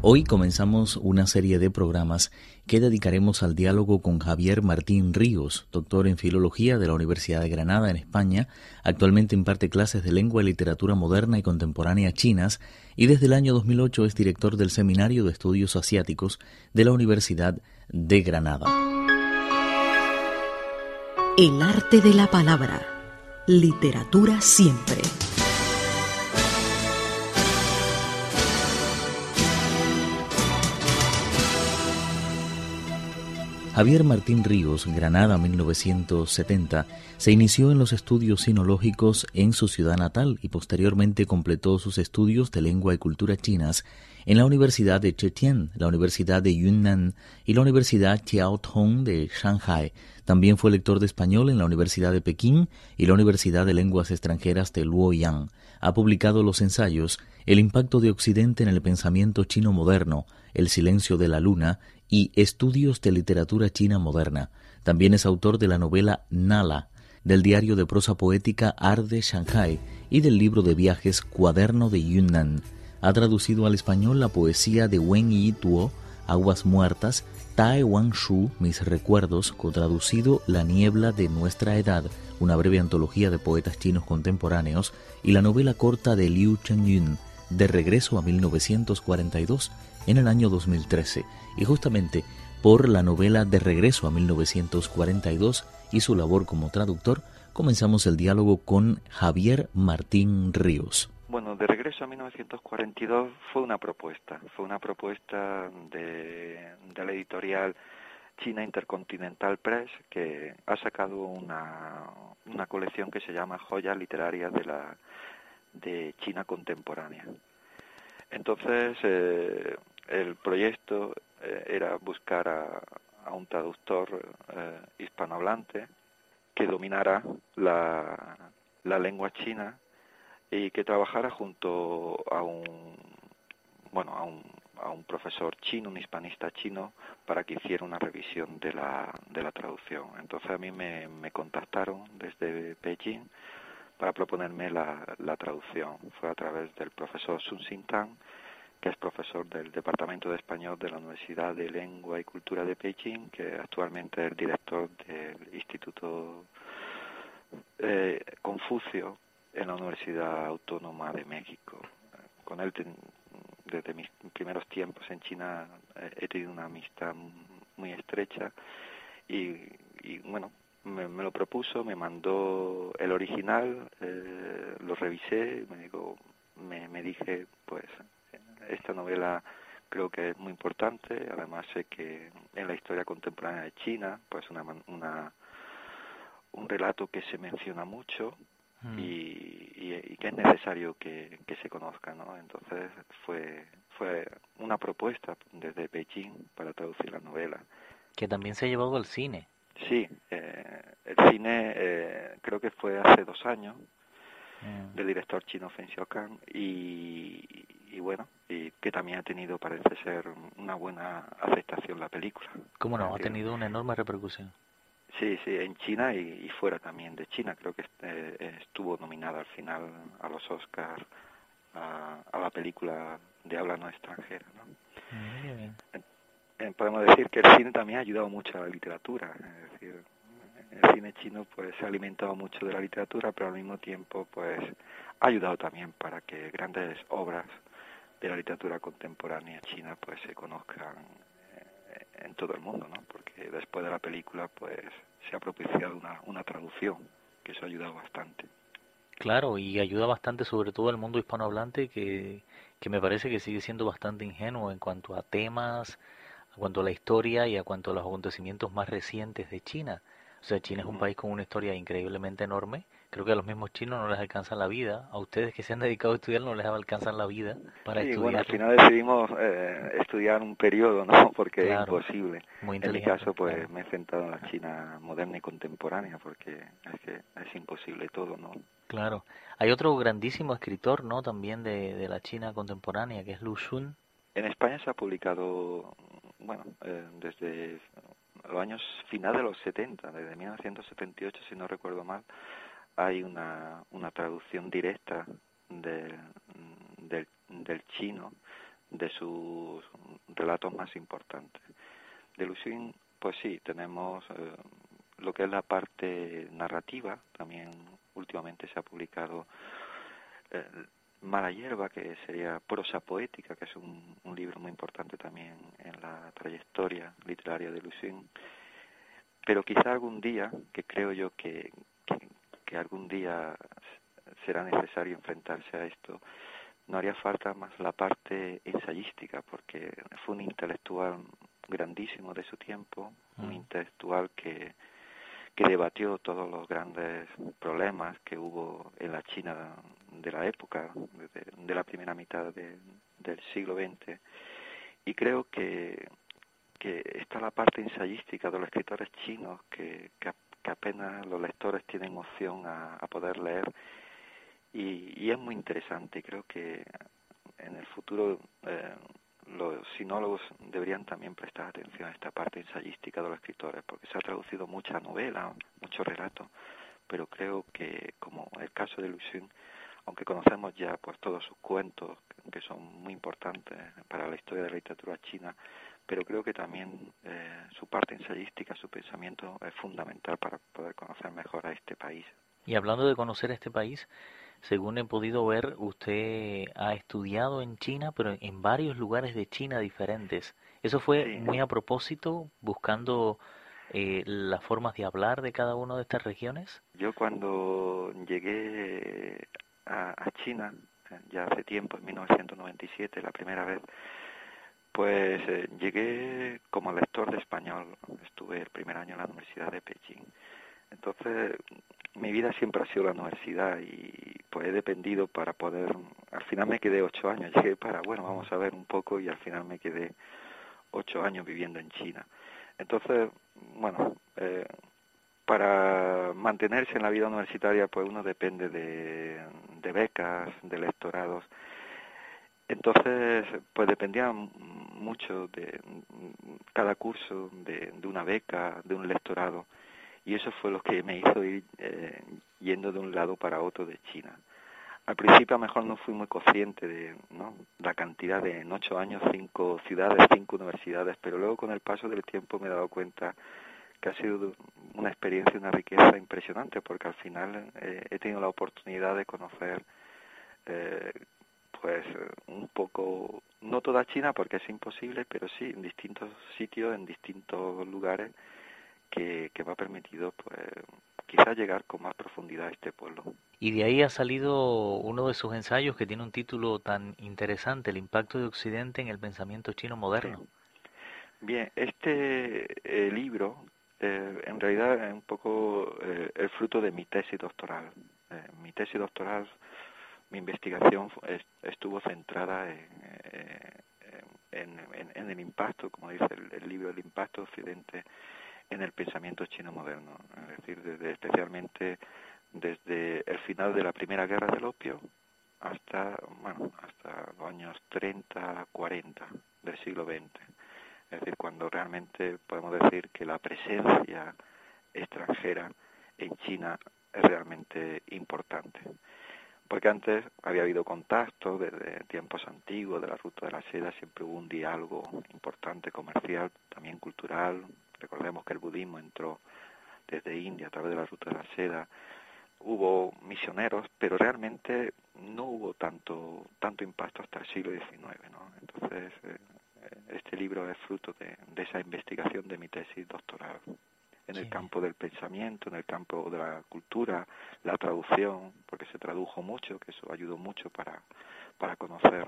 Hoy comenzamos una serie de programas que dedicaremos al diálogo con Javier Martín Ríos, doctor en Filología de la Universidad de Granada en España. Actualmente imparte clases de lengua y literatura moderna y contemporánea chinas y desde el año 2008 es director del Seminario de Estudios Asiáticos de la Universidad de Granada. El arte de la palabra. Literatura siempre. Javier Martín Ríos, Granada 1970, se inició en los estudios sinológicos en su ciudad natal y posteriormente completó sus estudios de lengua y cultura chinas en la Universidad de Zhejiang, la Universidad de Yunnan y la Universidad Chiao Tong de Shanghai. También fue lector de español en la Universidad de Pekín y la Universidad de Lenguas Extranjeras de Luoyang. Ha publicado los ensayos El impacto de Occidente en el pensamiento chino moderno, El silencio de la luna y Estudios de Literatura China Moderna. También es autor de la novela Nala, del diario de prosa poética Arde Shanghai y del libro de viajes Cuaderno de Yunnan. Ha traducido al español la poesía de Wen Yi Tuo, Aguas Muertas, Tai Wan Shu, Mis Recuerdos, co-traducido La Niebla de Nuestra Edad, una breve antología de poetas chinos contemporáneos, y la novela corta de Liu Chengyun, De Regreso a 1942, en el año 2013 y justamente por la novela De regreso a 1942 y su labor como traductor, comenzamos el diálogo con Javier Martín Ríos. Bueno, de regreso a 1942 fue una propuesta, fue una propuesta de, la editorial China Intercontinental Press que ha sacado una, una colección que se llama Joyas Literarias de la de China Contemporánea. Entonces, eh, el proyecto eh, era buscar a, un traductor eh, hispanohablante que dominara la, lengua china y que trabajara junto a un bueno a un, profesor chino, un hispanista chino, para que hiciera una revisión de la, de la traducción. Entonces a mí me contactaron desde Beijing para proponerme la, la traducción. Fue a través del profesor Sun Xin Tang, que es profesor del Departamento de Español de la Universidad de Lengua y Cultura de Beijing, que actualmente es el director del Instituto eh, Confucio en la Universidad Autónoma de México. Con él, desde mis primeros tiempos en China, he tenido una amistad muy estrecha y, bueno, me, lo propuso, me mandó el original, eh, lo revisé, me digo, me, me dije, pues esta novela creo que es muy importante, además sé que en la historia contemporánea de China, pues una, una un relato que se menciona mucho mm. y, que es necesario que, se conozca, ¿no? Entonces fue fue una propuesta desde Beijing para traducir la novela. Que también se ha llevado al cine. Sí, eh, el cine eh, creo que fue hace dos años mm. del director chino Feng Xiaokan y, y bueno, y que también ha tenido, parece ser, una buena aceptación la película. ¿Cómo no? Ha tenido una enorme repercusión. Sí, sí, en China y, fuera también de China. Creo que eh, estuvo nominada al final a los Oscars a, la película de habla no extranjera. ¿no? podemos decir que el cine también ha ayudado mucho a la literatura. Cine chino pues se ha alimentado mucho de la literatura, pero al mismo tiempo pues ha ayudado también para que grandes obras de la literatura contemporánea china pues se conozcan eh, en todo el mundo, ¿no? Porque después de la película pues se ha propiciado una, una traducción, que eso ha ayudado bastante. Claro, y ayuda bastante sobre todo al mundo hispanohablante que, que me parece que sigue siendo bastante ingenuo en cuanto a temas, en cuanto a la historia y a cuanto a los acontecimientos más recientes de China. Sea, China es un país con una historia increíblemente enorme creo que a los mismos chinos no les alcanza la vida, a ustedes que se han dedicado a estudiar no les alcanza la vida para sí, estudiar. Bueno, al final decidimos eh, estudiar un periodo, ¿no? Porque es imposible. Muy en mi caso, pues me he centrado en la China moderna y contemporánea, porque es que es imposible todo, ¿no? Claro. Hay otro grandísimo escritor, ¿no? También de, de la China contemporánea, que es Lu Xun. En España se ha publicado, bueno, eh, desde los años finales de los 70, desde 1978, si no recuerdo mal, hay una, una traducción directa del, del chino de sus relatos más importantes. De Lu Xun, pues sí, tenemos eh, lo que es la parte narrativa, también últimamente se ha publicado eh, Mala Hierba, que sería prosa poética, que es un, libro muy importante también en la trayectoria literaria de Lucien. Pero quizá algún día, que creo yo que, que, algún día será necesario enfrentarse a esto, no haría falta más la parte ensayística, porque fue un intelectual grandísimo de su tiempo, un mm. intelectual que, que debatió todos los grandes problemas que hubo en la China de la época, de, la primera mitad del siglo XX. Y creo que, que está la parte ensayística de los escritores chinos que, que, apenas los lectores tienen opción a, poder leer. Y, es muy interesante. Creo que en el futuro eh, los sinólogos deberían también prestar atención a esta parte ensayística de los escritores, porque se ha traducido mucha novela, mucho relato, pero creo que, como el caso de Lucien, aunque conocemos ya pues todos sus cuentos, que son muy importantes para la historia de la literatura china, pero creo que también eh, su parte ensayística, su pensamiento es fundamental para poder conocer mejor a este país. Y hablando de conocer este país, según he podido ver, usted ha estudiado en China, pero en varios lugares de China diferentes. ¿Eso fue muy a propósito, buscando eh, las formas de hablar de cada una de estas regiones? Yo cuando llegué a, China, ya hace tiempo, en 1997, la primera vez, pues eh, llegué como lector de español. Estuve el primer año en la Universidad de Pekín. Entonces, mi vida siempre ha sido la universidad y pues he dependido para poder, al final me quedé ocho años, llegué para, bueno, vamos a ver un poco y al final me quedé ocho años viviendo en China. Entonces, bueno, eh, para mantenerse en la vida universitaria, pues uno depende de, becas, de lectorados. Entonces, pues dependía mucho de cada curso, de, una beca, de un lectorado y eso fue lo que me hizo ir eh, yendo de un lado para otro de China. Al principio a lo mejor no fui muy consciente de la cantidad de en ocho años cinco ciudades, cinco universidades, pero luego con el paso del tiempo me he dado cuenta que ha sido una experiencia, una riqueza impresionante, porque al final eh, he tenido la oportunidad de conocer eh, pues un poco, no toda China porque es imposible, pero sí en distintos sitios, en distintos lugares que, que me ha permitido pues quizás llegar con más profundidad a este pueblo. Y de ahí ha salido uno de sus ensayos que tiene un título tan interesante, El impacto de Occidente en el pensamiento chino moderno. Bien, este eh, libro eh, en realidad es un poco eh, el fruto de mi tesis doctoral. mi tesis doctoral, mi investigación estuvo centrada en, en, en, el impacto, como dice el, el libro, el impacto occidente en el pensamiento chino moderno, es decir, desde, especialmente desde el final de la Primera Guerra del Opio hasta, bueno, hasta los años 30, 40 del siglo XX. Es decir, cuando realmente podemos decir que la presencia extranjera en China es realmente importante. Porque antes había habido contacto desde tiempos antiguos de la ruta de la seda, siempre hubo un diálogo importante comercial, también cultural, Recordemos que el budismo entró desde India a través de la ruta de la seda. Hubo misioneros, pero realmente no hubo tanto tanto impacto hasta el siglo XIX. ¿no? Entonces, eh, este libro es fruto de, esa investigación de mi tesis doctoral. En el campo del pensamiento, en el campo de la cultura, la traducción, porque se tradujo mucho, que eso ayudó mucho para, para conocer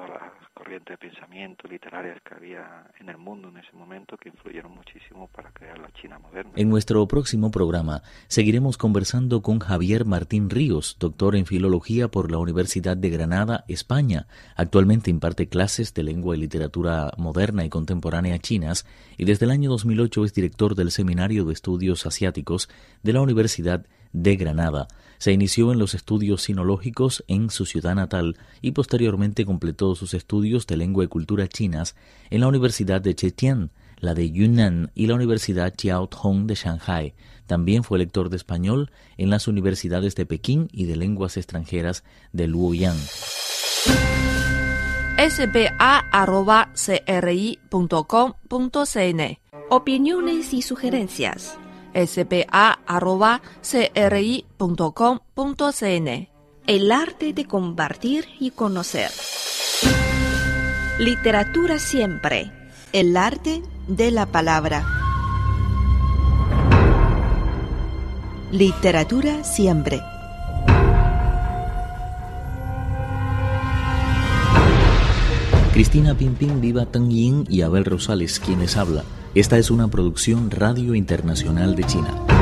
las corrientes de pensamiento literarias que había en el mundo en ese momento que influyeron muchísimo para crear la China moderna. En nuestro próximo programa seguiremos conversando con Javier Martín Ríos, doctor en filología por la Universidad de Granada, España. Actualmente imparte clases de lengua y literatura moderna y contemporánea chinas y desde el año 2008 es director del Seminario de Estudios Asiáticos de la Universidad de Granada. Se inició en los estudios sinológicos en su ciudad natal y posteriormente completó sus estudios de lengua y cultura chinas en la Universidad de Zhejiang, la de Yunnan y la Universidad Chiao Tong de Shanghai. También fue lector de español en las universidades de Pekín y de lenguas extranjeras de Luoyang spa.cri.com.cn Opiniones y sugerencias spa.cri.com.cn El arte de compartir y conocer. Literatura siempre. El arte de la palabra. Literatura siempre. Cristina Pimpín, Viva Tang Yin y Abel Rosales, quienes habla. Esta es una producción Radio Internacional de China.